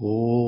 Oh.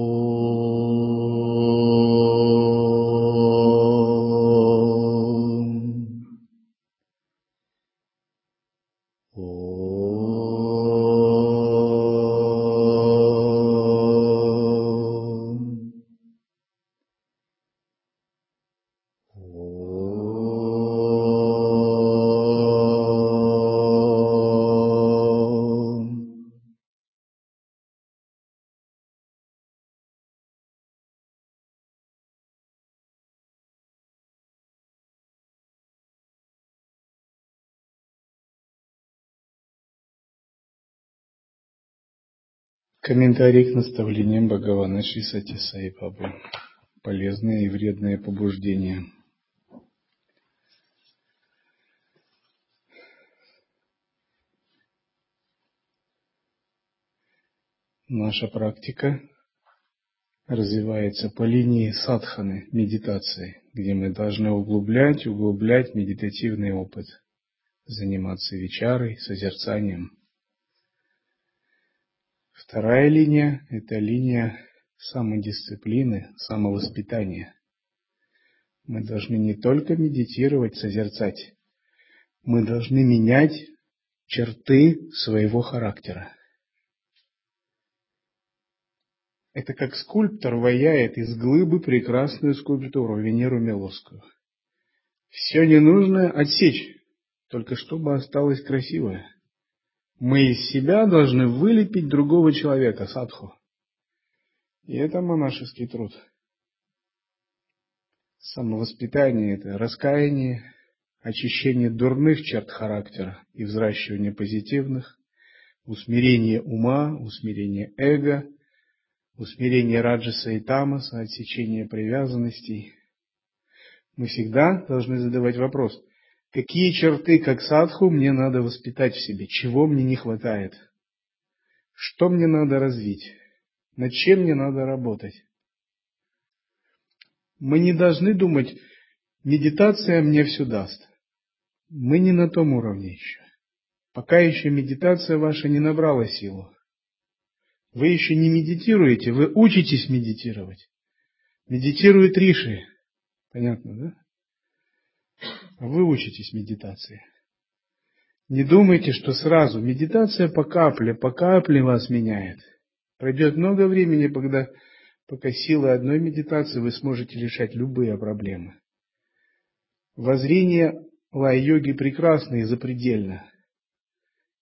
Комментарий к наставлениям Бхагавана Шри Сати Бабы. Полезные и вредные побуждения. Наша практика развивается по линии садханы, медитации, где мы должны углублять, углублять медитативный опыт, заниматься вечарой, созерцанием – Вторая линия – это линия самодисциплины, самовоспитания. Мы должны не только медитировать, созерцать, мы должны менять черты своего характера. Это как скульптор ваяет из глыбы прекрасную скульптуру Венеру Милосскую. Все ненужное отсечь, только чтобы осталось красивое. Мы из себя должны вылепить другого человека, садху. И это монашеский труд. Самовоспитание – это раскаяние, очищение дурных черт характера и взращивание позитивных, усмирение ума, усмирение эго, усмирение раджаса и тамаса, отсечение привязанностей. Мы всегда должны задавать вопрос – Какие черты, как садху, мне надо воспитать в себе? Чего мне не хватает? Что мне надо развить? Над чем мне надо работать? Мы не должны думать, медитация мне все даст. Мы не на том уровне еще. Пока еще медитация ваша не набрала силу. Вы еще не медитируете, вы учитесь медитировать. Медитирует Риши. Понятно, да? Вы учитесь медитации. Не думайте, что сразу. Медитация по капле, по капле вас меняет. Пройдет много времени, когда, пока силой одной медитации вы сможете решать любые проблемы. Воззрение лай-йоги прекрасно и запредельно.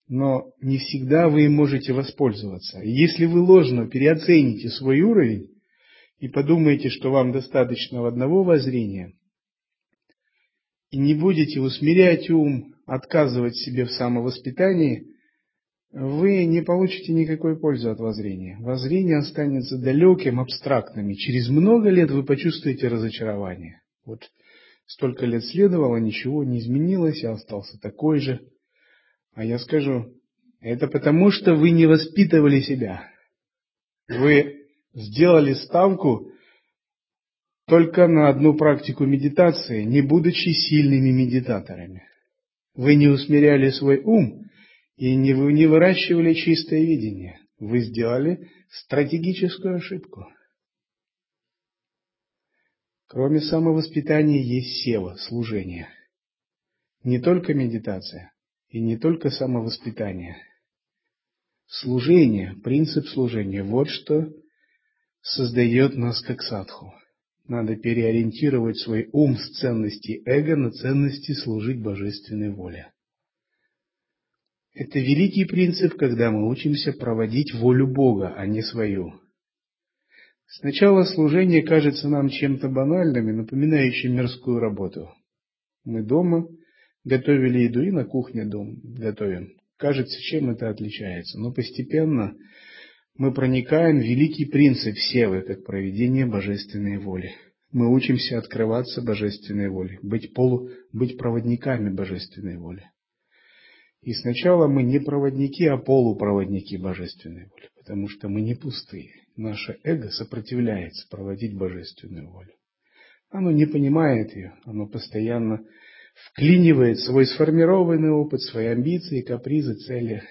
Но не всегда вы им можете воспользоваться. Если вы ложно переоцените свой уровень и подумаете, что вам достаточно одного воззрения – и не будете усмирять ум, отказывать себе в самовоспитании, вы не получите никакой пользы от воззрения. Воззрение останется далеким, абстрактным, и через много лет вы почувствуете разочарование. Вот столько лет следовало, ничего не изменилось, я остался такой же. А я скажу, это потому, что вы не воспитывали себя. Вы сделали ставку только на одну практику медитации, не будучи сильными медитаторами. Вы не усмиряли свой ум и не, не выращивали чистое видение. Вы сделали стратегическую ошибку. Кроме самовоспитания есть сева, служение. Не только медитация и не только самовоспитание. Служение, принцип служения, вот что создает нас как садху. Надо переориентировать свой ум с ценности эго на ценности служить божественной воле. Это великий принцип, когда мы учимся проводить волю Бога, а не свою. Сначала служение кажется нам чем-то банальным и напоминающим мирскую работу. Мы дома готовили еду и на кухне дом готовим. Кажется, чем это отличается. Но постепенно мы проникаем в великий принцип Севы, как проведение божественной воли. Мы учимся открываться божественной воле, быть, полу, быть проводниками божественной воли. И сначала мы не проводники, а полупроводники божественной воли, потому что мы не пустые. Наше эго сопротивляется проводить божественную волю. Оно не понимает ее, оно постоянно вклинивает свой сформированный опыт, свои амбиции, капризы, цели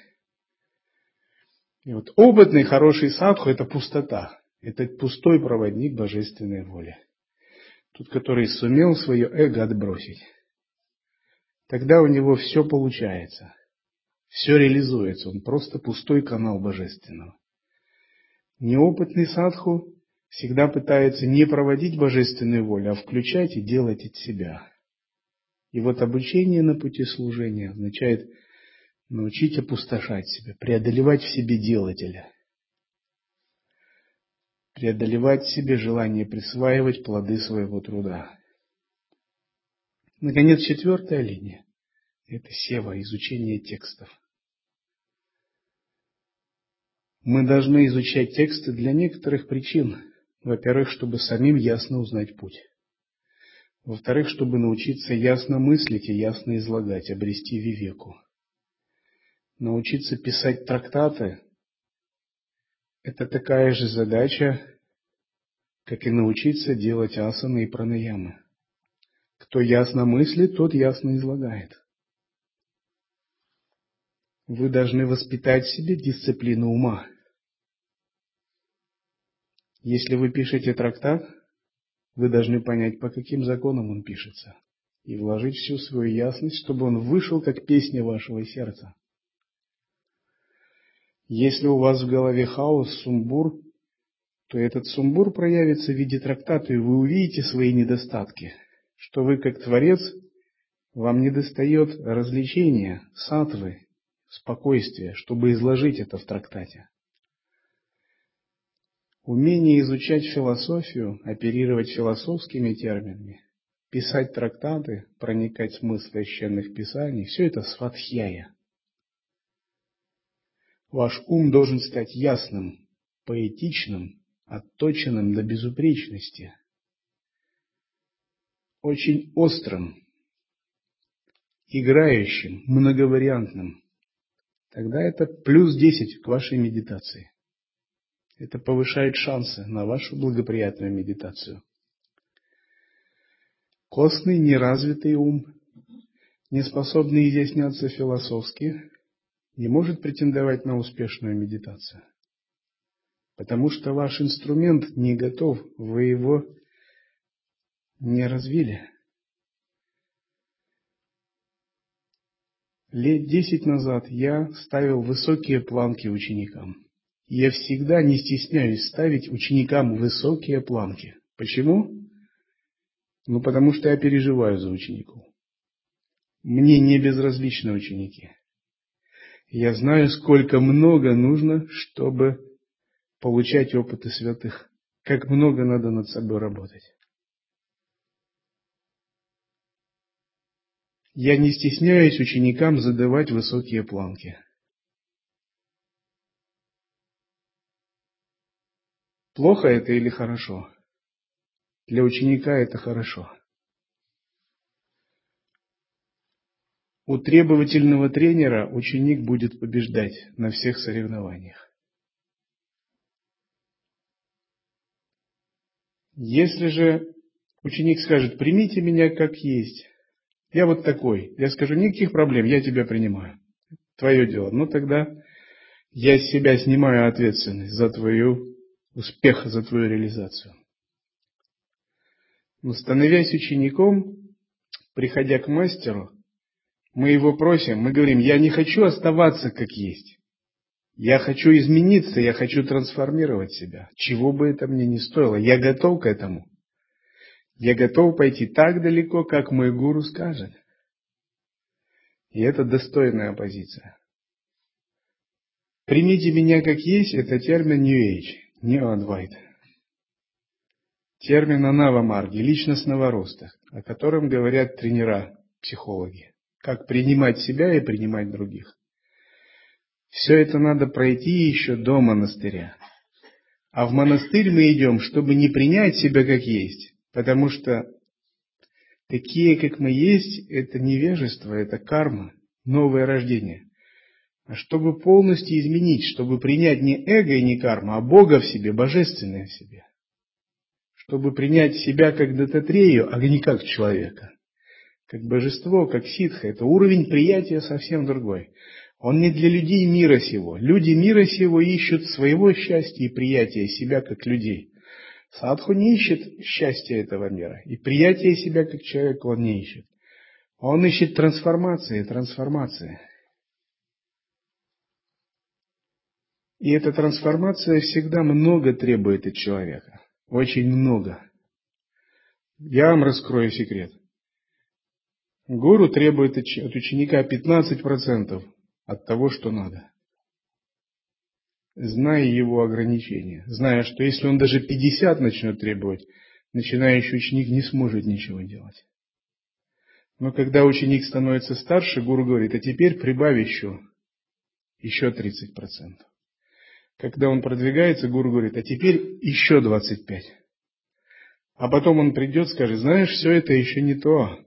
и вот опытный, хороший садху – это пустота. Это пустой проводник божественной воли. Тот, который сумел свое эго отбросить. Тогда у него все получается. Все реализуется. Он просто пустой канал божественного. Неопытный садху всегда пытается не проводить божественную волю, а включать и делать от себя. И вот обучение на пути служения означает научить опустошать себя, преодолевать в себе делателя, преодолевать в себе желание присваивать плоды своего труда. Наконец, четвертая линия – это сева, изучение текстов. Мы должны изучать тексты для некоторых причин. Во-первых, чтобы самим ясно узнать путь. Во-вторых, чтобы научиться ясно мыслить и ясно излагать, обрести вивеку. Научиться писать трактаты – это такая же задача, как и научиться делать асаны и пранаямы. Кто ясно мыслит, тот ясно излагает. Вы должны воспитать в себе дисциплину ума. Если вы пишете трактат, вы должны понять, по каким законам он пишется, и вложить всю свою ясность, чтобы он вышел как песня вашего сердца. Если у вас в голове хаос, сумбур, то этот сумбур проявится в виде трактата, и вы увидите свои недостатки, что вы, как творец, вам недостает развлечения, сатвы, спокойствия, чтобы изложить это в трактате. Умение изучать философию, оперировать философскими терминами, писать трактаты, проникать в смысл священных писаний – все это сватхьяя. Ваш ум должен стать ясным, поэтичным, отточенным до безупречности, очень острым, играющим, многовариантным. Тогда это плюс 10 к вашей медитации. Это повышает шансы на вашу благоприятную медитацию. Костный, неразвитый ум, не способный изъясняться философски, не может претендовать на успешную медитацию. Потому что ваш инструмент не готов, вы его не развили. Лет десять назад я ставил высокие планки ученикам. Я всегда не стесняюсь ставить ученикам высокие планки. Почему? Ну, потому что я переживаю за учеников. Мне не безразличны ученики. Я знаю, сколько много нужно, чтобы получать опыты святых. Как много надо над собой работать. Я не стесняюсь ученикам задавать высокие планки. Плохо это или хорошо? Для ученика это хорошо. У требовательного тренера ученик будет побеждать на всех соревнованиях. Если же ученик скажет, примите меня как есть, я вот такой, я скажу, никаких проблем, я тебя принимаю, твое дело, ну тогда я с себя снимаю ответственность за твою успеха за твою реализацию. Но становясь учеником, приходя к мастеру, мы его просим, мы говорим, я не хочу оставаться как есть. Я хочу измениться, я хочу трансформировать себя. Чего бы это мне ни стоило, я готов к этому. Я готов пойти так далеко, как мой гуру скажет. И это достойная позиция. Примите меня как есть, это термин New Age не Адвайт. Термин Анава-марги, личностного роста, о котором говорят тренера, психологи. Как принимать себя и принимать других. Все это надо пройти еще до монастыря. А в монастырь мы идем, чтобы не принять себя как есть, потому что такие, как мы есть, это невежество, это карма, новое рождение а чтобы полностью изменить, чтобы принять не эго и не карма, а Бога в себе, божественное в себе. Чтобы принять себя как дататрею, а не как человека. Как божество, как ситха. Это уровень приятия совсем другой. Он не для людей мира сего. Люди мира сего ищут своего счастья и приятия себя как людей. Садху не ищет счастья этого мира. И приятия себя как человека он не ищет. Он ищет трансформации, трансформации. И эта трансформация всегда много требует от человека. Очень много. Я вам раскрою секрет. Гуру требует от ученика 15% от того, что надо. Зная его ограничения, зная, что если он даже 50 начнет требовать, начинающий ученик не сможет ничего делать. Но когда ученик становится старше, гуру говорит, а теперь прибавь еще, еще 30%. Когда он продвигается, гуру говорит, а теперь еще 25. А потом он придет, скажет, знаешь, все это еще не то.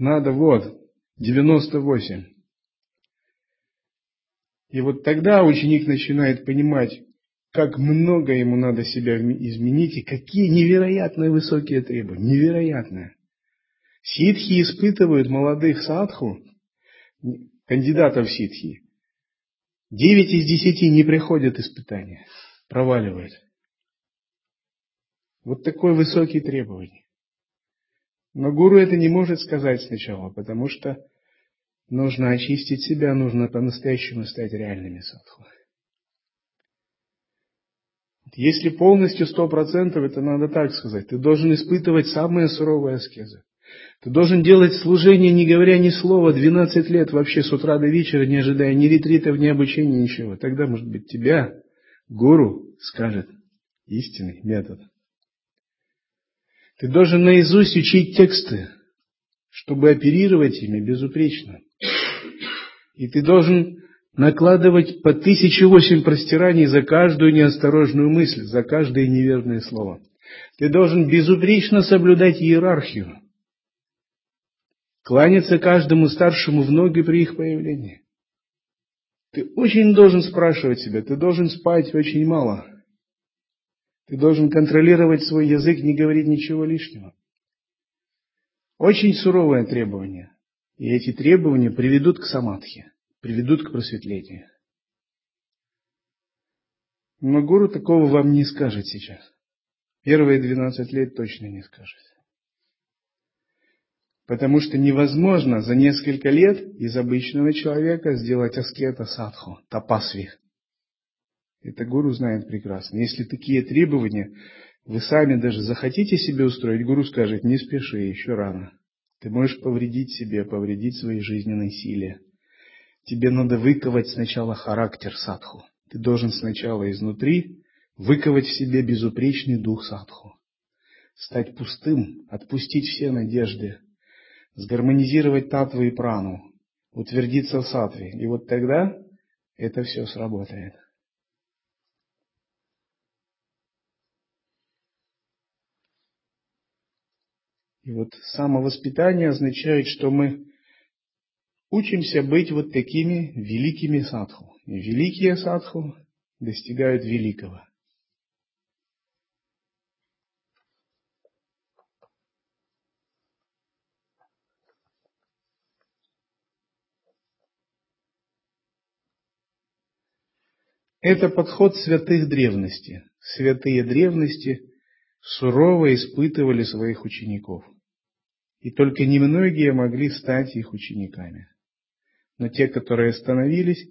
Надо вот, 98. И вот тогда ученик начинает понимать, как много ему надо себя изменить и какие невероятные высокие требования. Невероятные. Ситхи испытывают молодых садху, кандидатов в ситхи. Девять из десяти не приходят испытания, проваливают. Вот такое высокие требования. Но гуру это не может сказать сначала, потому что нужно очистить себя, нужно по-настоящему стать реальными садху. Если полностью сто процентов, это надо так сказать. Ты должен испытывать самые суровые аскезы. Ты должен делать служение, не говоря ни слова, 12 лет вообще с утра до вечера, не ожидая ни ретритов, ни обучения, ничего. Тогда, может быть, тебя гуру скажет истинный метод. Ты должен наизусть учить тексты, чтобы оперировать ими безупречно. И ты должен накладывать по тысяче восемь простираний за каждую неосторожную мысль, за каждое неверное слово. Ты должен безупречно соблюдать иерархию кланяться каждому старшему в ноги при их появлении. Ты очень должен спрашивать себя, ты должен спать очень мало. Ты должен контролировать свой язык, не говорить ничего лишнего. Очень суровое требование. И эти требования приведут к самадхи, приведут к просветлению. Но гуру такого вам не скажет сейчас. Первые 12 лет точно не скажет. Потому что невозможно за несколько лет из обычного человека сделать аскета садху, тапасви. Это гуру знает прекрасно. Если такие требования вы сами даже захотите себе устроить, гуру скажет, не спеши, еще рано. Ты можешь повредить себе, повредить своей жизненной силе. Тебе надо выковать сначала характер садху. Ты должен сначала изнутри выковать в себе безупречный дух садху. Стать пустым, отпустить все надежды, сгармонизировать татву и прану, утвердиться в сатве. И вот тогда это все сработает. И вот самовоспитание означает, что мы учимся быть вот такими великими садху. И великие садху достигают великого. Это подход святых древности. Святые древности сурово испытывали своих учеников. И только немногие могли стать их учениками. Но те, которые остановились,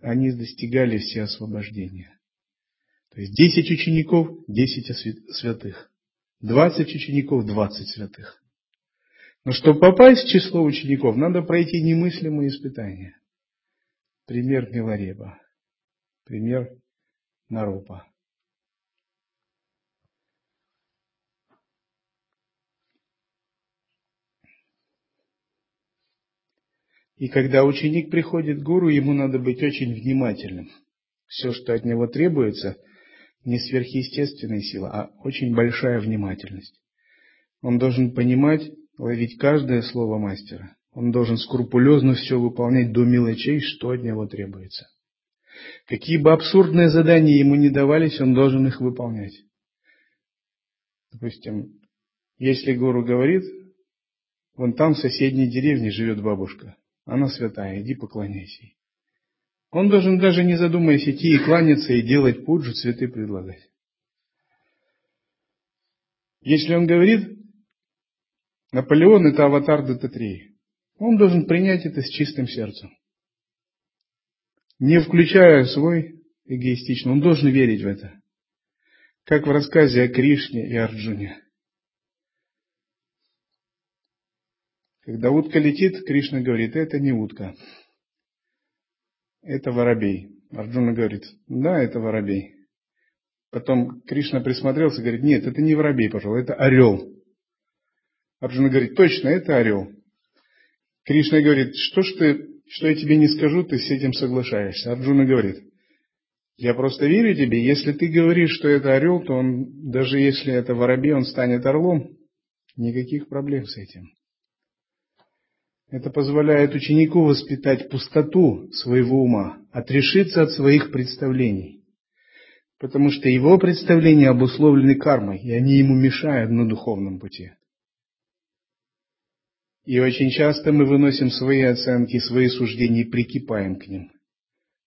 они достигали все освобождения. То есть десять учеников, десять святых. Двадцать учеников, двадцать святых. Но чтобы попасть в число учеников, надо пройти немыслимые испытания. Пример Милареба. Пример Нарупа. И когда ученик приходит к гуру, ему надо быть очень внимательным. Все, что от него требуется, не сверхъестественная сила, а очень большая внимательность. Он должен понимать, ловить каждое слово мастера. Он должен скрупулезно все выполнять до мелочей, что от него требуется. Какие бы абсурдные задания ему не давались, он должен их выполнять. Допустим, если гуру говорит, вон там в соседней деревне живет бабушка, она святая, иди поклоняйся ей. Он должен даже не задумываясь идти и кланяться, и делать пуджу, цветы предлагать. Если он говорит, Наполеон это аватар ДТ-3, он должен принять это с чистым сердцем. Не включая свой эгоистичный, он должен верить в это. Как в рассказе о Кришне и Арджуне. Когда утка летит, Кришна говорит, это не утка, это воробей. Арджуна говорит, да, это воробей. Потом Кришна присмотрелся и говорит, нет, это не воробей, пожалуй, это орел. Арджуна говорит, точно, это орел. Кришна говорит, что ж ты, что я тебе не скажу, ты с этим соглашаешься. Арджуна говорит, я просто верю тебе, если ты говоришь, что это орел, то он, даже если это воробей, он станет орлом. Никаких проблем с этим. Это позволяет ученику воспитать пустоту своего ума, отрешиться от своих представлений. Потому что его представления обусловлены кармой, и они ему мешают на духовном пути. И очень часто мы выносим свои оценки, свои суждения и прикипаем к ним.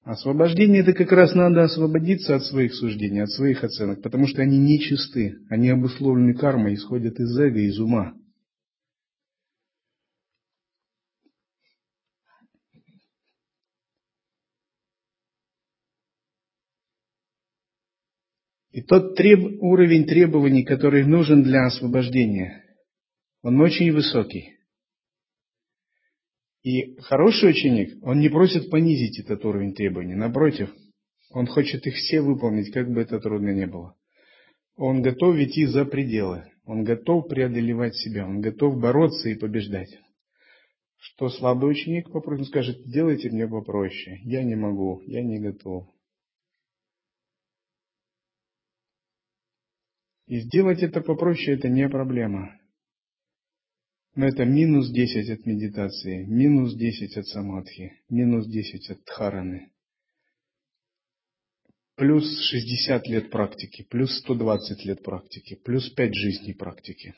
Освобождение – это как раз надо освободиться от своих суждений, от своих оценок, потому что они нечисты, они обусловлены кармой, исходят из эго, из ума. И тот треб... уровень требований, который нужен для освобождения, он очень высокий. И хороший ученик, он не просит понизить этот уровень требований. Напротив, он хочет их все выполнить, как бы это трудно ни было. Он готов идти за пределы. Он готов преодолевать себя. Он готов бороться и побеждать. Что слабый ученик попросит, скажет, делайте мне попроще. Я не могу, я не готов. И сделать это попроще – это не проблема. Но это минус 10 от медитации, минус 10 от самадхи, минус 10 от дхараны. Плюс 60 лет практики, плюс 120 лет практики, плюс 5 жизней практики.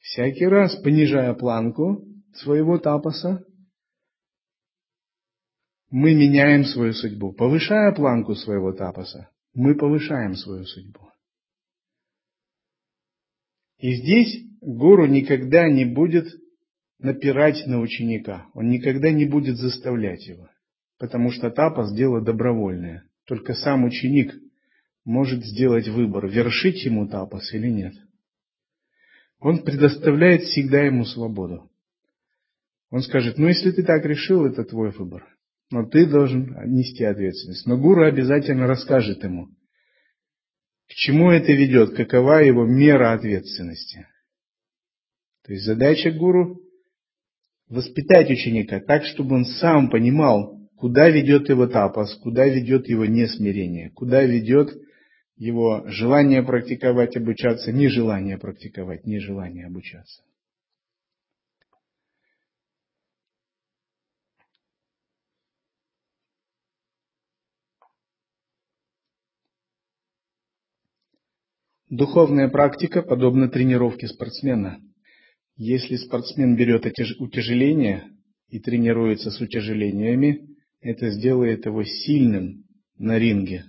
Всякий раз, понижая планку своего тапаса, мы меняем свою судьбу. Повышая планку своего тапаса, мы повышаем свою судьбу. И здесь гуру никогда не будет напирать на ученика, он никогда не будет заставлять его, потому что тапас – дело добровольное. Только сам ученик может сделать выбор, вершить ему тапас или нет. Он предоставляет всегда ему свободу. Он скажет, ну если ты так решил, это твой выбор. Но ты должен нести ответственность. Но гуру обязательно расскажет ему – к чему это ведет? Какова его мера ответственности? То есть задача гуру – воспитать ученика так, чтобы он сам понимал, куда ведет его тапас, куда ведет его несмирение, куда ведет его желание практиковать, обучаться, нежелание практиковать, нежелание обучаться. Духовная практика подобна тренировке спортсмена. Если спортсмен берет утяжеление и тренируется с утяжелениями, это сделает его сильным на ринге.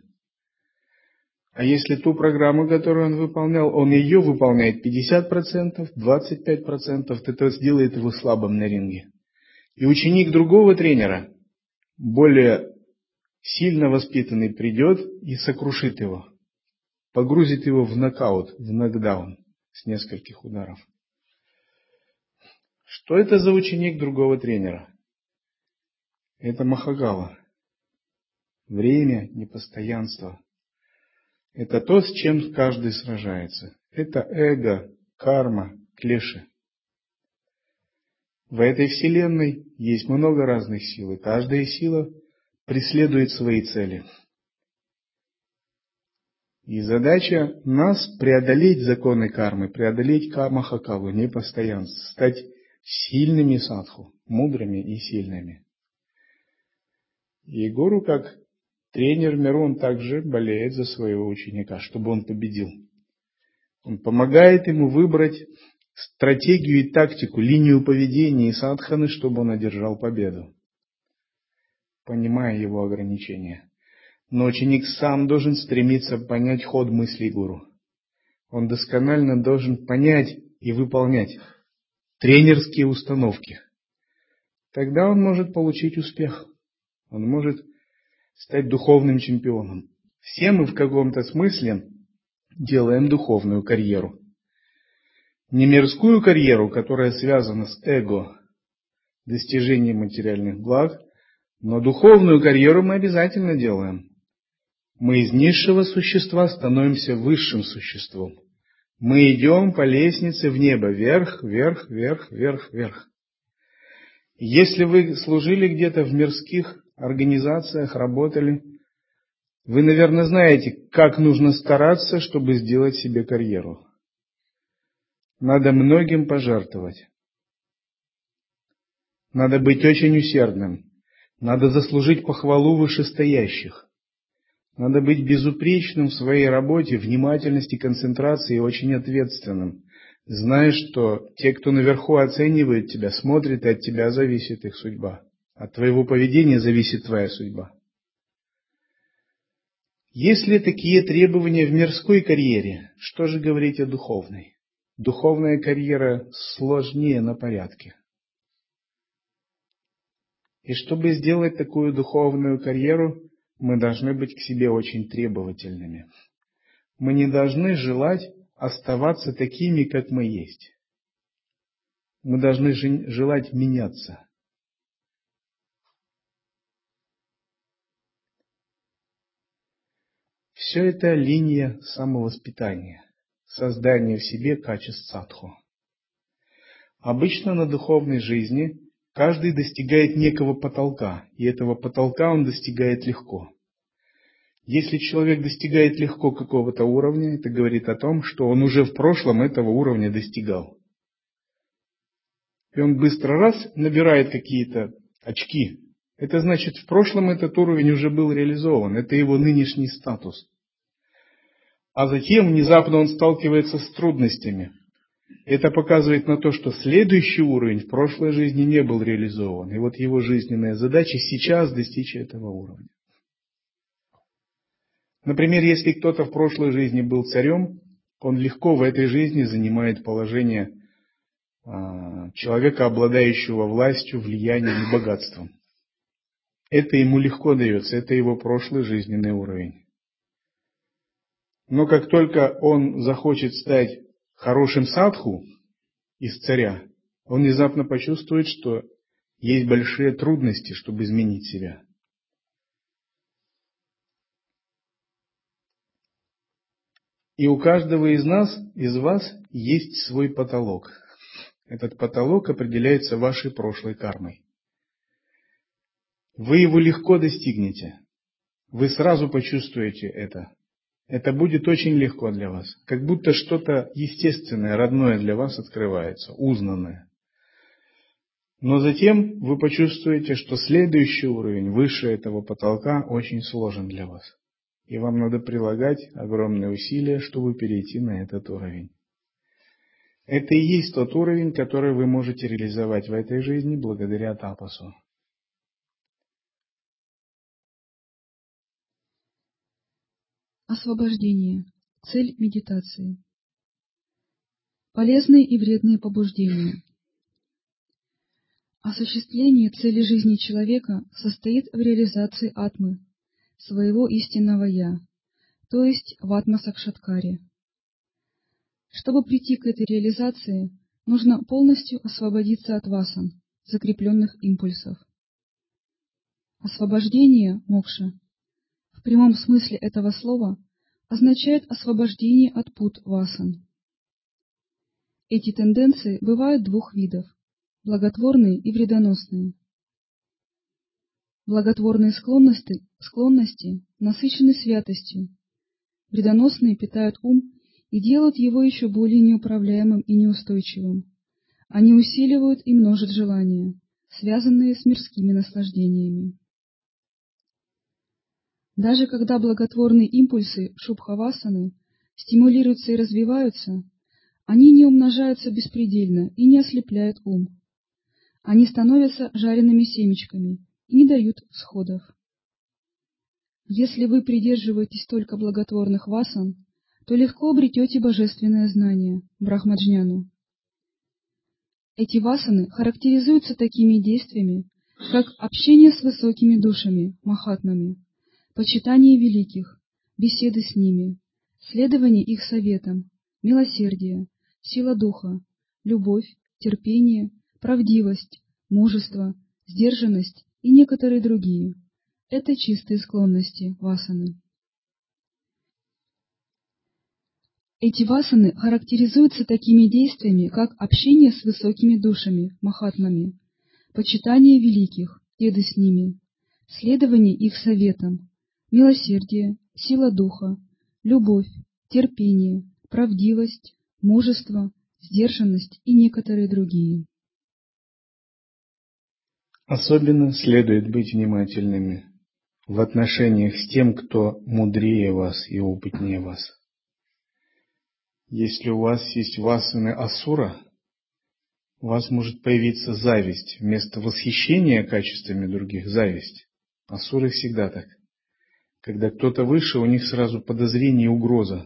А если ту программу, которую он выполнял, он ее выполняет 50%, 25%, то это сделает его слабым на ринге. И ученик другого тренера, более сильно воспитанный, придет и сокрушит его погрузит его в нокаут, в нокдаун с нескольких ударов. Что это за ученик другого тренера? Это Махагава. Время, непостоянство. Это то, с чем каждый сражается. Это эго, карма, клеши. В этой вселенной есть много разных сил, и каждая сила преследует свои цели – и задача нас преодолеть законы кармы, преодолеть карма хакаву, непостоянство, стать сильными садху, мудрыми и сильными. И гуру, как тренер миру, он также болеет за своего ученика, чтобы он победил. Он помогает ему выбрать стратегию и тактику, линию поведения и садханы, чтобы он одержал победу. понимая его ограничения. Но ученик сам должен стремиться понять ход мыслей гуру. Он досконально должен понять и выполнять тренерские установки. Тогда он может получить успех. Он может стать духовным чемпионом. Все мы в каком-то смысле делаем духовную карьеру. Не мирскую карьеру, которая связана с эго, достижением материальных благ, но духовную карьеру мы обязательно делаем. Мы из низшего существа становимся высшим существом. Мы идем по лестнице в небо, вверх, вверх, вверх, вверх, вверх. Если вы служили где-то в мирских организациях, работали, вы, наверное, знаете, как нужно стараться, чтобы сделать себе карьеру. Надо многим пожертвовать. Надо быть очень усердным. Надо заслужить похвалу вышестоящих. Надо быть безупречным в своей работе, внимательности, концентрации и очень ответственным. Зная, что те, кто наверху оценивает тебя, смотрят, и от тебя зависит их судьба. От твоего поведения зависит твоя судьба. Если такие требования в мирской карьере, что же говорить о духовной? Духовная карьера сложнее на порядке. И чтобы сделать такую духовную карьеру, мы должны быть к себе очень требовательными. Мы не должны желать оставаться такими, как мы есть. Мы должны желать меняться. Все это линия самовоспитания, создания в себе качеств садху. Обычно на духовной жизни каждый достигает некого потолка, и этого потолка он достигает легко. Если человек достигает легко какого-то уровня, это говорит о том, что он уже в прошлом этого уровня достигал. И он быстро раз набирает какие-то очки, это значит, в прошлом этот уровень уже был реализован, это его нынешний статус. А затем внезапно он сталкивается с трудностями. Это показывает на то, что следующий уровень в прошлой жизни не был реализован. И вот его жизненная задача сейчас достичь этого уровня. Например, если кто-то в прошлой жизни был царем, он легко в этой жизни занимает положение а, человека, обладающего властью, влиянием и богатством. Это ему легко дается, это его прошлый жизненный уровень. Но как только он захочет стать хорошим садху из царя, он внезапно почувствует, что есть большие трудности, чтобы изменить себя. И у каждого из нас, из вас, есть свой потолок. Этот потолок определяется вашей прошлой кармой. Вы его легко достигнете. Вы сразу почувствуете это. Это будет очень легко для вас. Как будто что-то естественное, родное для вас открывается, узнанное. Но затем вы почувствуете, что следующий уровень, выше этого потолка, очень сложен для вас. И вам надо прилагать огромные усилия, чтобы перейти на этот уровень. Это и есть тот уровень, который вы можете реализовать в этой жизни благодаря тапасу. Освобождение. Цель медитации. Полезные и вредные побуждения. Осуществление цели жизни человека состоит в реализации атмы, своего истинного «я», то есть в атма-сакшаткаре. Чтобы прийти к этой реализации, нужно полностью освободиться от васан, закрепленных импульсов. Освобождение, мокша, прямом смысле этого слова означает освобождение от пут васан. Эти тенденции бывают двух видов – благотворные и вредоносные. Благотворные склонности, склонности насыщены святостью, вредоносные питают ум и делают его еще более неуправляемым и неустойчивым. Они усиливают и множат желания, связанные с мирскими наслаждениями. Даже когда благотворные импульсы шубхавасаны стимулируются и развиваются, они не умножаются беспредельно и не ослепляют ум. Они становятся жареными семечками и не дают всходов. Если вы придерживаетесь только благотворных васан, то легко обретете божественное знание, брахмаджняну. Эти васаны характеризуются такими действиями, как общение с высокими душами, махатмами, почитание великих, беседы с ними, следование их советам, милосердие, сила духа, любовь, терпение, правдивость, мужество, сдержанность и некоторые другие. Это чистые склонности васаны. Эти васаны характеризуются такими действиями, как общение с высокими душами, махатмами, почитание великих, еды с ними, следование их советам, милосердие, сила духа, любовь, терпение, правдивость, мужество, сдержанность и некоторые другие. Особенно следует быть внимательными в отношениях с тем, кто мудрее вас и опытнее вас. Если у вас есть васаны асура, у вас может появиться зависть. Вместо восхищения качествами других – зависть. Асуры всегда так. Когда кто-то выше, у них сразу подозрение и угроза.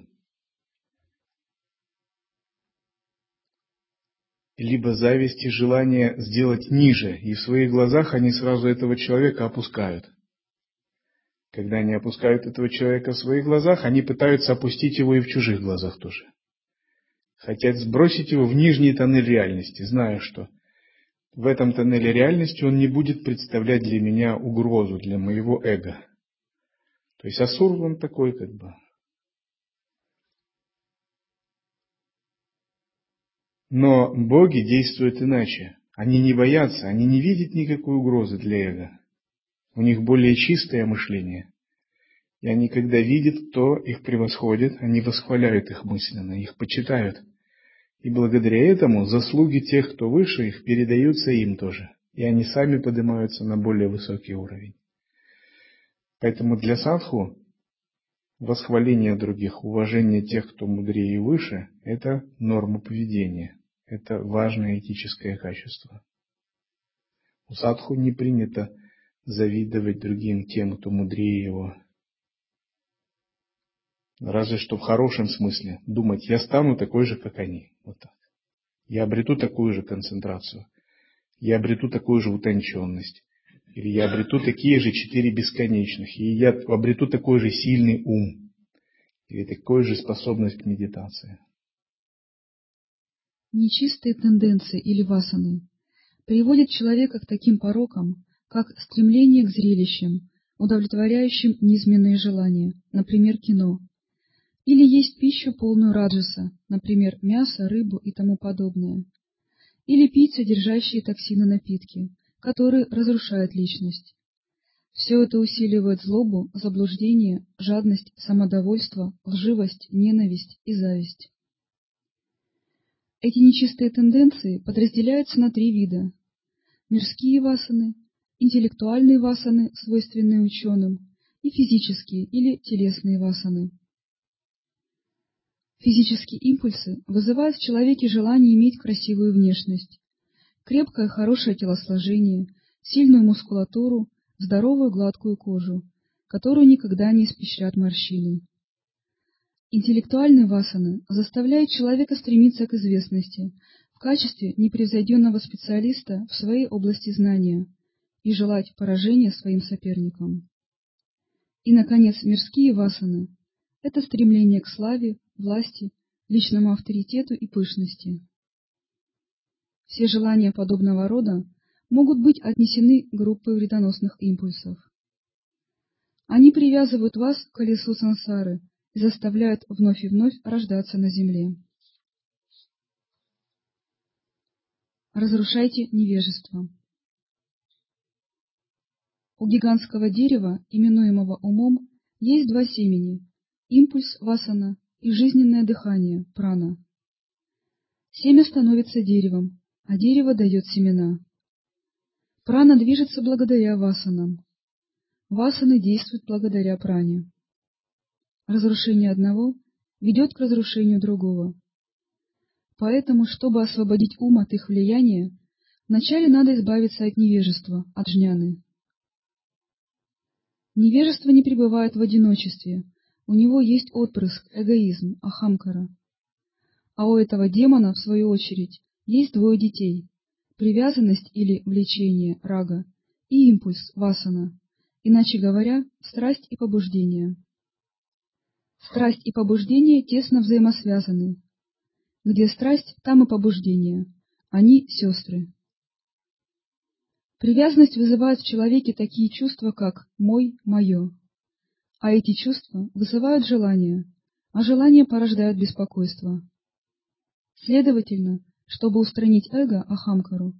Либо зависть и желание сделать ниже, и в своих глазах они сразу этого человека опускают. Когда они опускают этого человека в своих глазах, они пытаются опустить его и в чужих глазах тоже хотят сбросить его в нижний тоннель реальности, зная, что в этом тоннеле реальности он не будет представлять для меня угрозу, для моего эго. То есть Асур он такой как бы. Но боги действуют иначе. Они не боятся, они не видят никакой угрозы для эго. У них более чистое мышление. И они, когда видят, кто их превосходит, они восхваляют их мысленно, их почитают. И благодаря этому заслуги тех, кто выше их, передаются им тоже. И они сами поднимаются на более высокий уровень. Поэтому для садху восхваление других, уважение тех, кто мудрее и выше, это норма поведения. Это важное этическое качество. У садху не принято завидовать другим тем, кто мудрее его, Разве что в хорошем смысле. Думать, я стану такой же, как они. Вот так. Я обрету такую же концентрацию. Я обрету такую же утонченность. Или я обрету такие же четыре бесконечных. И я обрету такой же сильный ум. Или такую же способность к медитации. Нечистые тенденции или васаны приводят человека к таким порокам, как стремление к зрелищам, удовлетворяющим низменные желания, например, кино, или есть пищу полную раджаса, например, мясо, рыбу и тому подобное. Или пить содержащие токсины напитки, которые разрушают личность. Все это усиливает злобу, заблуждение, жадность, самодовольство, лживость, ненависть и зависть. Эти нечистые тенденции подразделяются на три вида. Мирские васаны, интеллектуальные васаны, свойственные ученым, и физические или телесные васаны. Физические импульсы вызывают в человеке желание иметь красивую внешность, крепкое хорошее телосложение, сильную мускулатуру, здоровую гладкую кожу, которую никогда не испещрят морщины. Интеллектуальные васаны заставляют человека стремиться к известности в качестве непревзойденного специалиста в своей области знания и желать поражения своим соперникам. И, наконец, мирские васаны – это стремление к славе, власти, личному авторитету и пышности. Все желания подобного рода могут быть отнесены к группе вредоносных импульсов. Они привязывают вас к колесу сансары и заставляют вновь и вновь рождаться на земле. Разрушайте невежество. У гигантского дерева, именуемого умом, есть два семени – импульс васана и жизненное дыхание, прана. Семя становится деревом, а дерево дает семена. Прана движется благодаря васанам. Васаны действуют благодаря пране. Разрушение одного ведет к разрушению другого. Поэтому, чтобы освободить ум от их влияния, вначале надо избавиться от невежества, от жняны. Невежество не пребывает в одиночестве, у него есть отпрыск, эгоизм, ахамкара. А у этого демона, в свою очередь, есть двое детей – привязанность или влечение, рага, и импульс, васана, иначе говоря, страсть и побуждение. Страсть и побуждение тесно взаимосвязаны. Где страсть, там и побуждение. Они сестры. Привязанность вызывает в человеке такие чувства, как «мой», «моё». А эти чувства вызывают желание, а желание порождает беспокойство. Следовательно, чтобы устранить эго, ахамкару,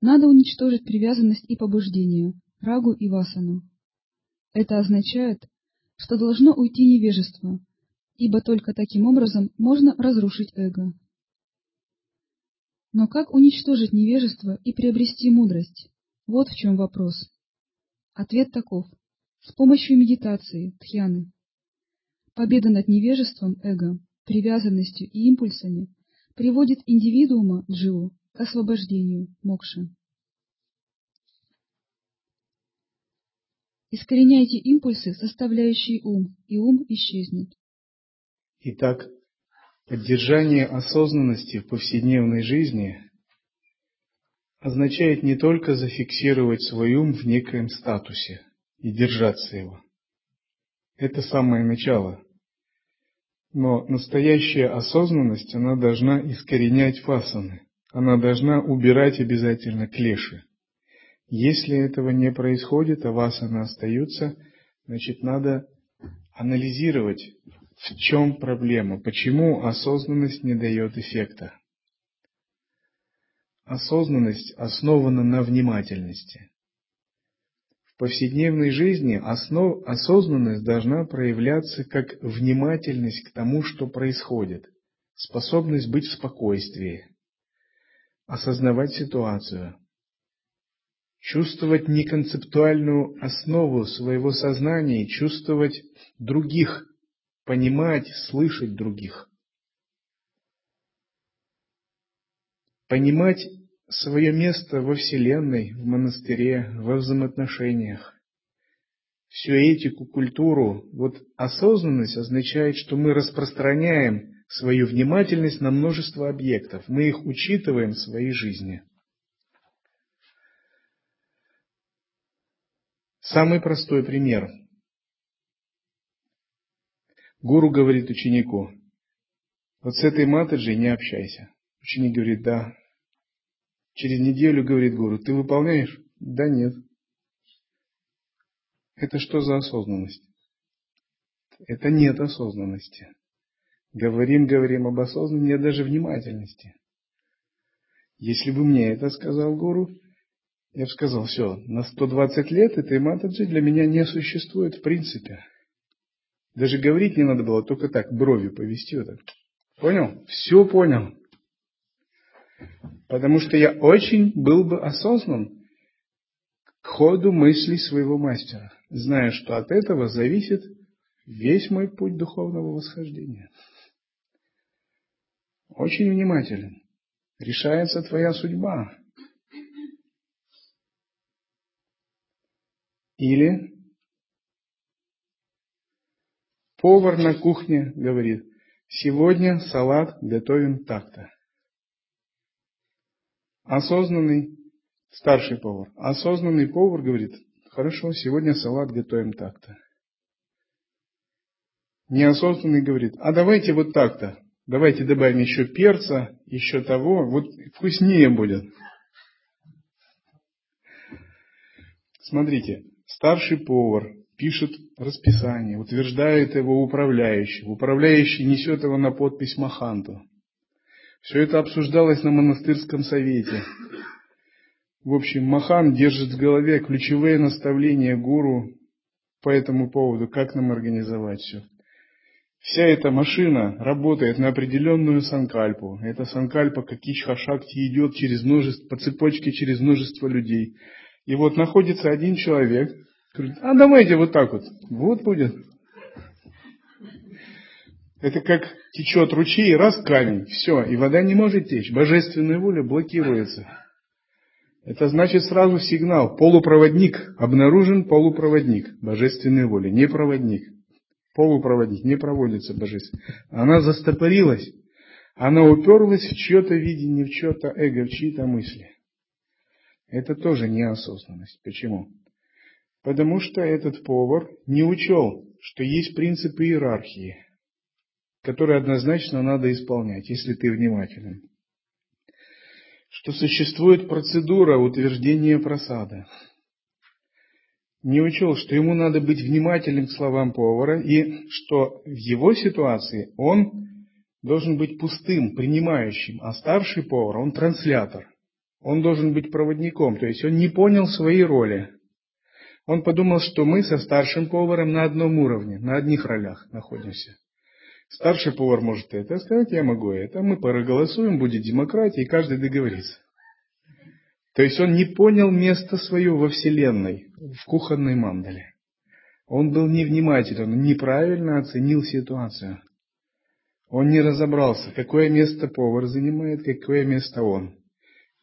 надо уничтожить привязанность и побуждение, рагу и васану. Это означает, что должно уйти невежество, ибо только таким образом можно разрушить эго. Но как уничтожить невежество и приобрести мудрость? Вот в чем вопрос. Ответ таков. С помощью медитации, тхьяны. Победа над невежеством, эго, привязанностью и импульсами приводит индивидуума, дживу, к освобождению, мокше. Искореняйте импульсы, составляющие ум, и ум исчезнет. Итак, поддержание осознанности в повседневной жизни означает не только зафиксировать свой ум в некоем статусе и держаться его. Это самое начало. Но настоящая осознанность, она должна искоренять фасаны. Она должна убирать обязательно клеши. Если этого не происходит, а васаны остаются, значит надо анализировать, в чем проблема, почему осознанность не дает эффекта осознанность основана на внимательности. Повседневной жизни основ, осознанность должна проявляться как внимательность к тому, что происходит, способность быть в спокойствии, осознавать ситуацию, чувствовать неконцептуальную основу своего сознания, чувствовать других, понимать, слышать других. Понимать свое место во Вселенной, в монастыре, во взаимоотношениях. Всю этику, культуру, вот осознанность означает, что мы распространяем свою внимательность на множество объектов, мы их учитываем в своей жизни. Самый простой пример. Гуру говорит ученику, вот с этой матаджей не общайся. Ученик говорит, да, Через неделю говорит гуру, ты выполняешь? Да нет. Это что за осознанность? Это нет осознанности. Говорим, говорим об осознанности, нет даже внимательности. Если бы мне это сказал гуру, я бы сказал, все, на 120 лет этой матаджи для меня не существует в принципе. Даже говорить не надо было, только так, брови повести вот так. Понял? Все понял. Потому что я очень был бы осознан к ходу мыслей своего мастера, зная, что от этого зависит весь мой путь духовного восхождения. Очень внимателен. Решается твоя судьба. Или повар на кухне говорит, сегодня салат готовим так-то. Осознанный старший повар. Осознанный повар говорит, хорошо, сегодня салат готовим так-то. Неосознанный говорит, а давайте вот так-то. Давайте добавим еще перца, еще того, вот вкуснее будет. Смотрите, старший повар пишет расписание, утверждает его управляющий. Управляющий несет его на подпись Маханту. Все это обсуждалось на монастырском совете. В общем, Махан держит в голове ключевые наставления гуру по этому поводу, как нам организовать все. Вся эта машина работает на определенную санкальпу. Эта санкальпа, как Ичха-шакти, идет через множество, по цепочке через множество людей. И вот находится один человек, говорит, а давайте вот так вот, вот будет. Это как течет ручей, раз камень, все, и вода не может течь, божественная воля блокируется. Это значит сразу сигнал. Полупроводник. Обнаружен полупроводник божественной воли. Не проводник. Полупроводник. Не проводится божественный. Она застопорилась. Она уперлась в чье-то видение, в чье-то эго, в чьи-то мысли. Это тоже неосознанность. Почему? Потому что этот повар не учел, что есть принципы иерархии, которые однозначно надо исполнять, если ты внимателен. Что существует процедура утверждения просада. Не учел, что ему надо быть внимательным к словам повара, и что в его ситуации он должен быть пустым, принимающим, а старший повар, он транслятор. Он должен быть проводником, то есть он не понял своей роли. Он подумал, что мы со старшим поваром на одном уровне, на одних ролях находимся. Старший повар может это сказать, я могу это. Мы проголосуем, будет демократия, и каждый договорится. То есть он не понял место свое во Вселенной, в кухонной мандале. Он был невнимателен, неправильно оценил ситуацию. Он не разобрался, какое место повар занимает, какое место он.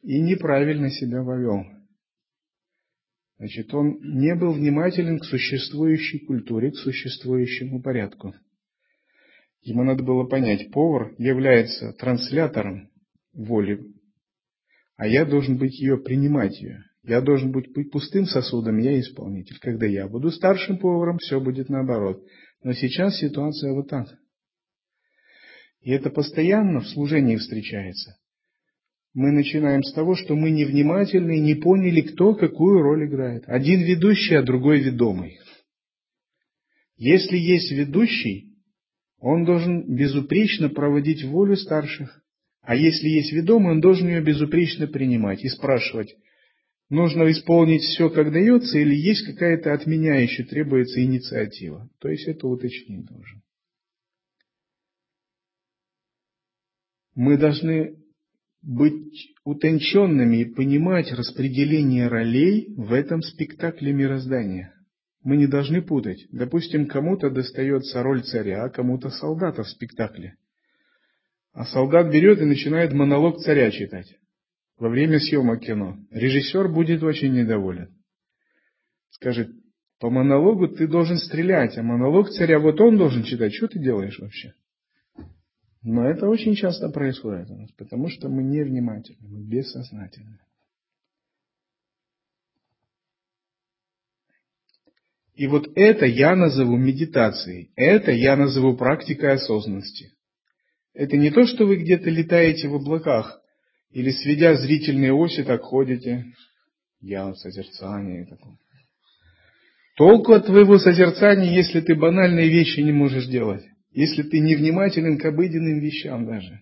И неправильно себя повел. Значит, он не был внимателен к существующей культуре, к существующему порядку. Ему надо было понять, повар является транслятором воли, а я должен быть ее, принимать ее. Я должен быть пустым сосудом, я исполнитель. Когда я буду старшим поваром, все будет наоборот. Но сейчас ситуация вот так. И это постоянно в служении встречается. Мы начинаем с того, что мы невнимательны и не поняли, кто какую роль играет. Один ведущий, а другой ведомый. Если есть ведущий, он должен безупречно проводить волю старших. А если есть ведомый, он должен ее безупречно принимать и спрашивать, нужно исполнить все, как дается, или есть какая-то от меня еще требуется инициатива. То есть это уточнить должен. Мы должны быть утонченными и понимать распределение ролей в этом спектакле мироздания. Мы не должны путать. Допустим, кому-то достается роль царя, а кому-то солдата в спектакле. А солдат берет и начинает монолог царя читать во время съемок кино. Режиссер будет очень недоволен. Скажет, по монологу ты должен стрелять, а монолог царя вот он должен читать. Что ты делаешь вообще? Но это очень часто происходит у нас, потому что мы невнимательны, мы бессознательны. И вот это я назову медитацией, это я назову практикой осознанности. Это не то, что вы где-то летаете в облаках, или сведя зрительные оси, так ходите. Я в созерцании таком. Толку от твоего созерцания, если ты банальные вещи не можешь делать если ты невнимателен к обыденным вещам даже.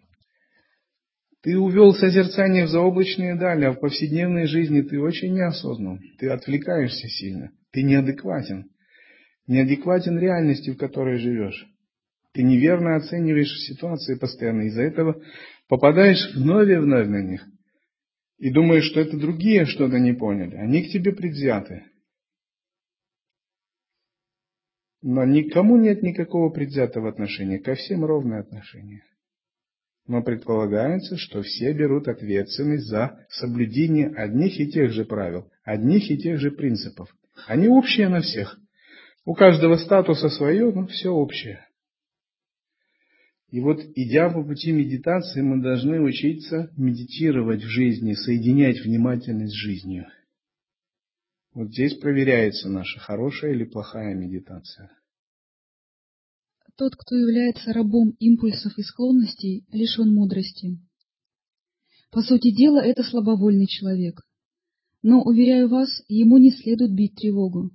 Ты увел созерцание в заоблачные дали, а в повседневной жизни ты очень неосознан. Ты отвлекаешься сильно. Ты неадекватен. Неадекватен реальности, в которой живешь. Ты неверно оцениваешь ситуации постоянно. Из-за этого попадаешь вновь и вновь на них. И думаешь, что это другие что-то не поняли. Они к тебе предвзяты. Но никому нет никакого предвзятого отношения, ко всем ровное отношение. Но предполагается, что все берут ответственность за соблюдение одних и тех же правил, одних и тех же принципов. Они общие на всех. У каждого статуса свое, но все общее. И вот, идя по пути медитации, мы должны учиться медитировать в жизни, соединять внимательность с жизнью. Вот здесь проверяется наша хорошая или плохая медитация. Тот, кто является рабом импульсов и склонностей, лишен мудрости. По сути дела, это слабовольный человек. Но, уверяю вас, ему не следует бить тревогу.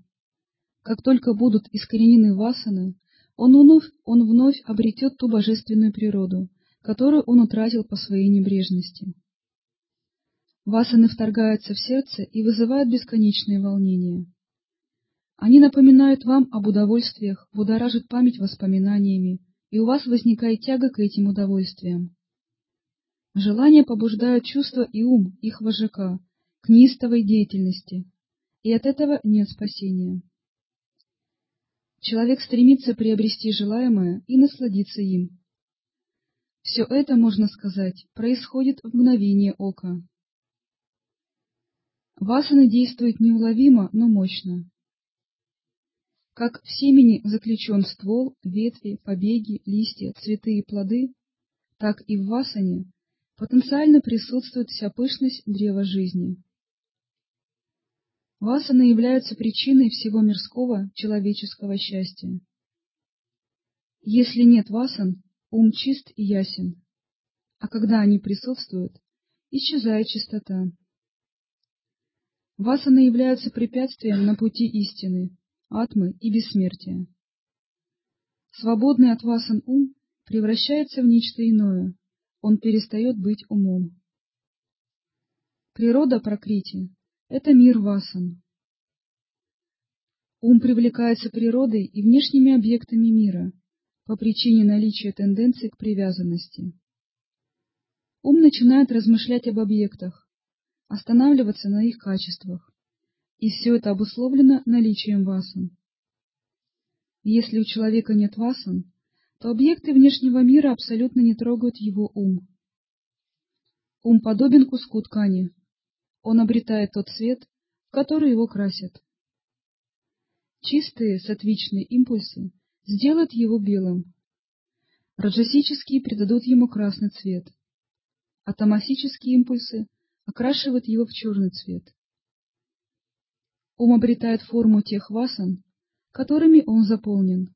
Как только будут искоренены васаны, он вновь, он вновь обретет ту божественную природу, которую он утратил по своей небрежности. Васаны вторгаются в сердце и вызывают бесконечные волнения. Они напоминают вам об удовольствиях, будоражат память воспоминаниями, и у вас возникает тяга к этим удовольствиям. Желания побуждают чувства и ум их вожака к неистовой деятельности, и от этого нет спасения. Человек стремится приобрести желаемое и насладиться им. Все это, можно сказать, происходит в мгновение ока. Васаны действуют неуловимо, но мощно. Как в семени заключен ствол, ветви, побеги, листья, цветы и плоды, так и в васане потенциально присутствует вся пышность древа жизни. Васаны являются причиной всего мирского человеческого счастья. Если нет васан, ум чист и ясен, а когда они присутствуют, исчезает чистота. Васаны являются препятствием на пути истины, атмы и бессмертия. Свободный от васан ум превращается в нечто иное, он перестает быть умом. Природа Пракрити — это мир васан. Ум привлекается природой и внешними объектами мира по причине наличия тенденции к привязанности. Ум начинает размышлять об объектах, останавливаться на их качествах, и все это обусловлено наличием васан. Если у человека нет васан, то объекты внешнего мира абсолютно не трогают его ум. Ум подобен куску ткани. Он обретает тот цвет, в который его красят. Чистые сатвичные импульсы сделают его белым. Раджасические придадут ему красный цвет, а тамасические импульсы окрашивают его в черный цвет. Ум обретает форму тех васан, которыми он заполнен.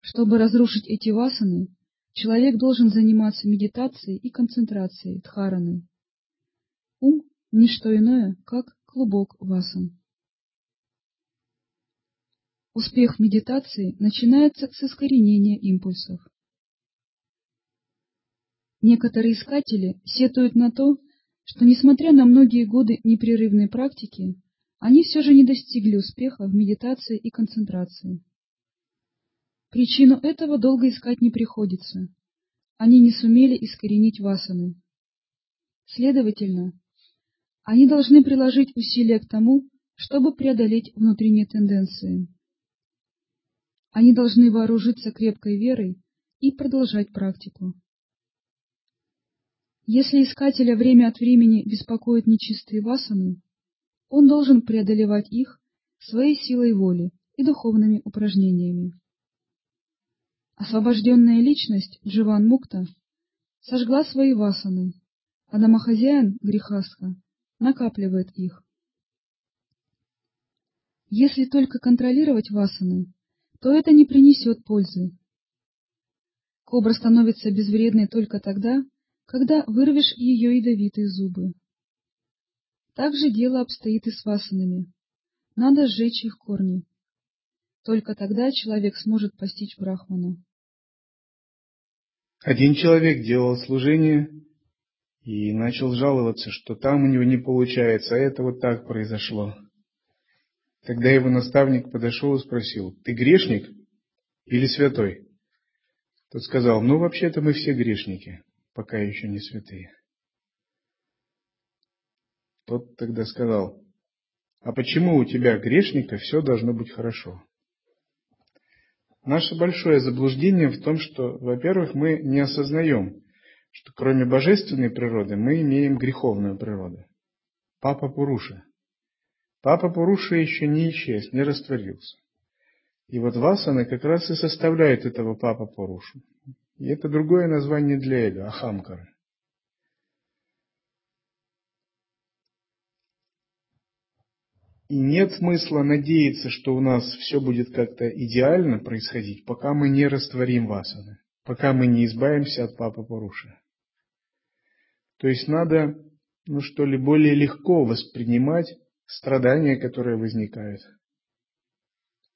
Чтобы разрушить эти васаны, человек должен заниматься медитацией и концентрацией, дхараной. Ум — ничто иное, как клубок васан. Успех медитации начинается с искоренения импульсов. Некоторые искатели сетуют на то, что, несмотря на многие годы непрерывной практики, они все же не достигли успеха в медитации и концентрации. Причину этого долго искать не приходится. Они не сумели искоренить васаны. Следовательно, они должны приложить усилия к тому, чтобы преодолеть внутренние тенденции. Они должны вооружиться крепкой верой и продолжать практику. Если искателя время от времени беспокоят нечистые васаны, он должен преодолевать их своей силой воли и духовными упражнениями. Освобожденная личность, Дживан Мукта, сожгла свои васаны, а домохозяин, Грехастха, накапливает их. Если только контролировать васаны, то это не принесет пользы. Кобра становится безвредной только тогда, когда вырвешь ее ядовитые зубы. Так же дело обстоит и с васанами. Надо сжечь их корни. Только тогда человек сможет постичь Брахмана. Один человек делал служение и начал жаловаться, что там у него не получается, а это вот так произошло. Тогда его наставник подошел и спросил, ты грешник или святой? Тот сказал, ну вообще-то мы все грешники, пока еще не святые. Тот тогда сказал, а почему у тебя, грешника, все должно быть хорошо? Наше большое заблуждение в том, что, во-первых, мы не осознаем, что кроме божественной природы мы имеем греховную природу. Папа Пуруша. Папа Пуруша еще не исчез, не растворился. И вот васаны как раз и составляют этого папа Пурушу. И это другое название для эго, ахамкара. И нет смысла надеяться, что у нас все будет как-то идеально происходить, пока мы не растворим васаны, пока мы не избавимся от папы Паруши. То есть надо, ну что ли, более легко воспринимать страдания, которые возникают,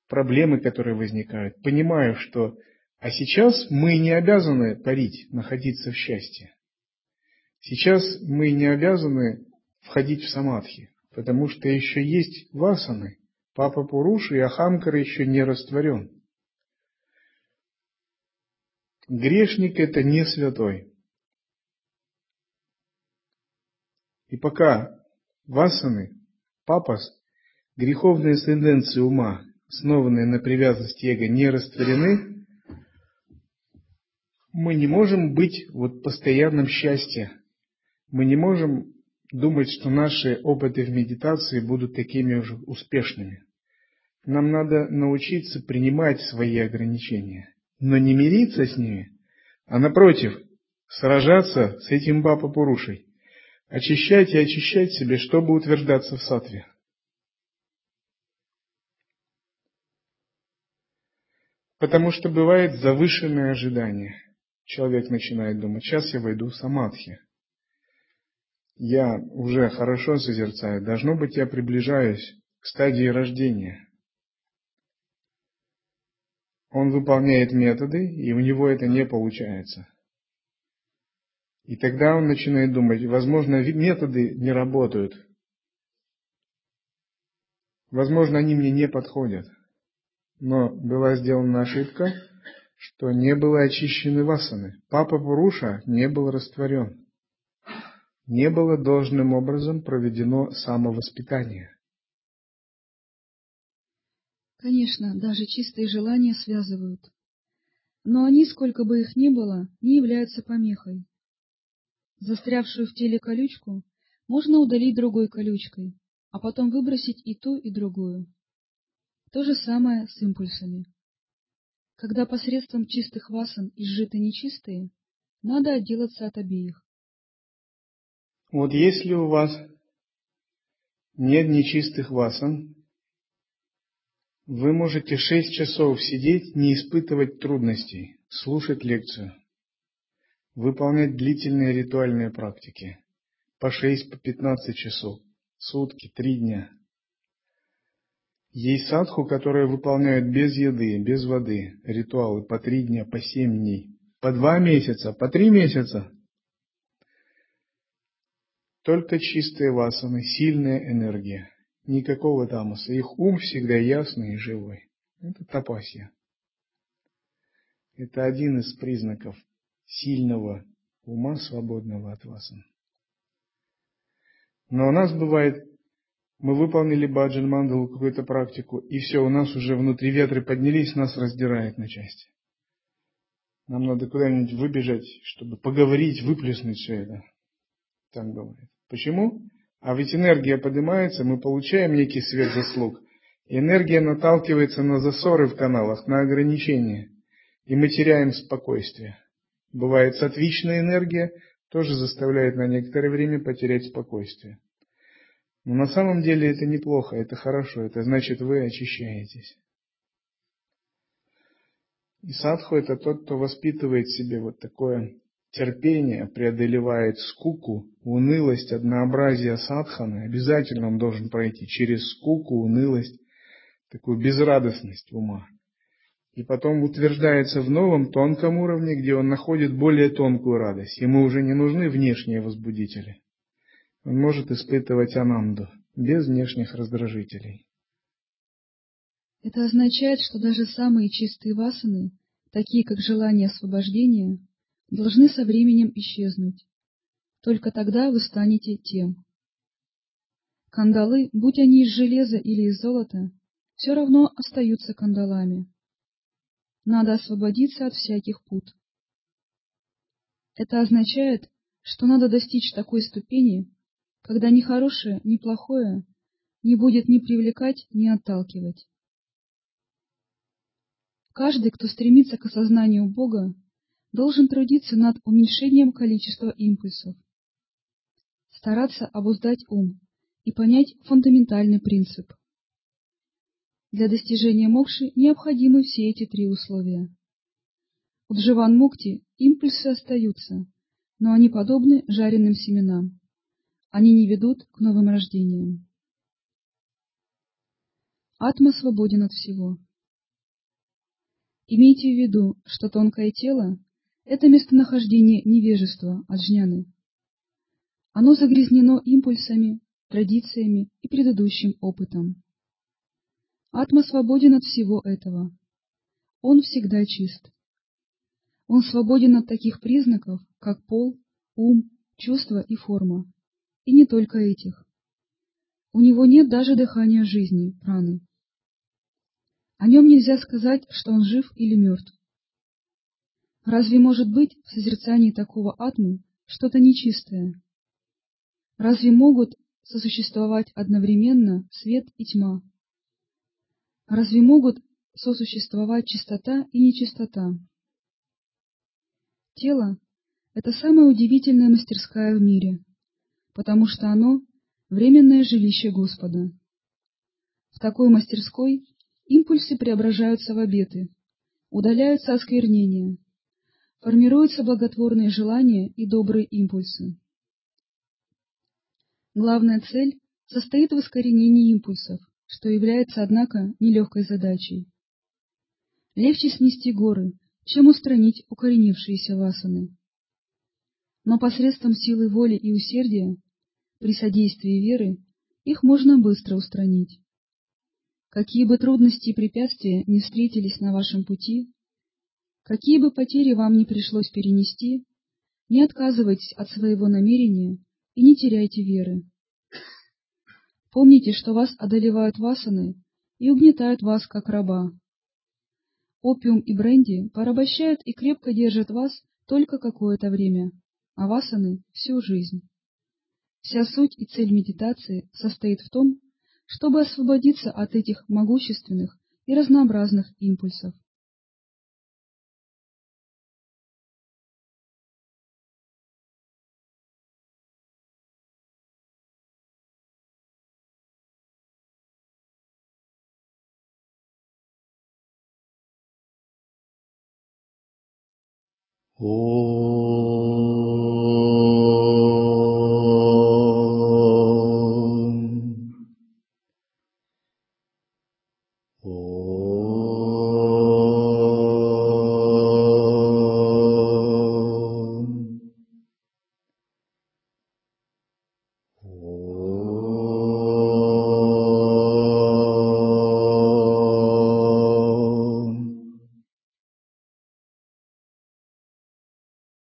проблемы, которые возникают, понимая, что а сейчас мы не обязаны парить, находиться в счастье. Сейчас мы не обязаны входить в самадхи потому что еще есть васаны. Папа Пуруши и Ахамкара еще не растворен. Грешник – это не святой. И пока васаны, папас, греховные тенденции ума, основанные на привязанности эго, не растворены, мы не можем быть вот в постоянном счастье. Мы не можем думать, что наши опыты в медитации будут такими же успешными. Нам надо научиться принимать свои ограничения, но не мириться с ними, а напротив, сражаться с этим Бапа Пурушей, очищать и очищать себе, чтобы утверждаться в сатве. Потому что бывает завышенное ожидание. Человек начинает думать, сейчас я войду в самадхи. Я уже хорошо созерцаю, должно быть, я приближаюсь к стадии рождения. Он выполняет методы, и у него это не получается. И тогда он начинает думать, возможно, методы не работают. Возможно, они мне не подходят. Но была сделана ошибка, что не было очищены васаны. Папа Пуруша не был растворен. Не было должным образом проведено самовоспитание. Конечно, даже чистые желания связывают. Но они, сколько бы их ни было, не являются помехой. Застрявшую в теле колючку можно удалить другой колючкой, а потом выбросить и ту, и другую. То же самое с импульсами. Когда посредством чистых васан изжиты нечистые, надо отделаться от обеих. Вот если у вас нет нечистых васан, вы можете шесть часов сидеть, не испытывать трудностей, слушать лекцию, выполнять длительные ритуальные практики по шесть, по пятнадцать часов, сутки, три дня – есть садху, которые выполняют без еды, без воды ритуалы по три дня, по семь дней, по два месяца, по три месяца. Только чистые васаны, сильная энергия, никакого тамаса. Их ум всегда ясный и живой. Это тапасия. Это один из признаков сильного ума, свободного от васан. Но у нас бывает мы выполнили баджан мандалу, какую-то практику, и все, у нас уже внутри ветры поднялись, нас раздирает на части. Нам надо куда-нибудь выбежать, чтобы поговорить, выплеснуть все это. Так бывает. Почему? А ведь энергия поднимается, мы получаем некий свет заслуг. Энергия наталкивается на засоры в каналах, на ограничения. И мы теряем спокойствие. Бывает сатвичная энергия, тоже заставляет на некоторое время потерять спокойствие. Но на самом деле это неплохо, это хорошо, это значит вы очищаетесь. И садху это тот, кто воспитывает в себе вот такое терпение, преодолевает скуку, унылость, однообразие садханы. Обязательно он должен пройти через скуку, унылость, такую безрадостность ума. И потом утверждается в новом тонком уровне, где он находит более тонкую радость. Ему уже не нужны внешние возбудители он может испытывать ананду без внешних раздражителей. Это означает, что даже самые чистые васаны, такие как желание освобождения, должны со временем исчезнуть. Только тогда вы станете тем. Кандалы, будь они из железа или из золота, все равно остаются кандалами. Надо освободиться от всяких пут. Это означает, что надо достичь такой ступени, когда ни хорошее, ни плохое не будет ни привлекать, ни отталкивать. Каждый, кто стремится к осознанию Бога, должен трудиться над уменьшением количества импульсов, стараться обуздать ум и понять фундаментальный принцип. Для достижения мокши необходимы все эти три условия. В Дживан-мукти импульсы остаются, но они подобны жареным семенам. Они не ведут к новым рождениям. Атма свободен от всего. Имейте в виду, что тонкое тело — это местонахождение невежества, аджняны. Оно загрязнено импульсами, традициями и предыдущим опытом. Атма свободен от всего этого. Он всегда чист. Он свободен от таких признаков, как пол, ум, чувства и форма. И не только этих. У него нет даже дыхания жизни, праны. О нем нельзя сказать, что он жив или мертв. Разве может быть в созерцании такого атмы что-то нечистое? Разве могут сосуществовать одновременно свет и тьма? Разве могут сосуществовать чистота и нечистота? Тело — это самая удивительная мастерская в мире, потому что оно — временное жилище Господа. В такой мастерской импульсы преображаются в обеты, удаляются осквернения, формируются благотворные желания и добрые импульсы. Главная цель состоит в искоренении импульсов, что является, однако, нелегкой задачей. Легче снести горы, чем устранить укоренившиеся васаны. Но посредством силы воли и усердия, при содействии веры, их можно быстро устранить. Какие бы трудности и препятствия не встретились на вашем пути, какие бы потери вам не пришлось перенести, не отказывайтесь от своего намерения и не теряйте веры. Помните, что вас одолевают васаны и угнетают вас как раба. Опиум и бренди порабощают и крепко держат вас только какое-то время, а васаны — всю жизнь. Вся суть и цель медитации состоит в том, чтобы освободиться от этих могущественных и разнообразных импульсов. О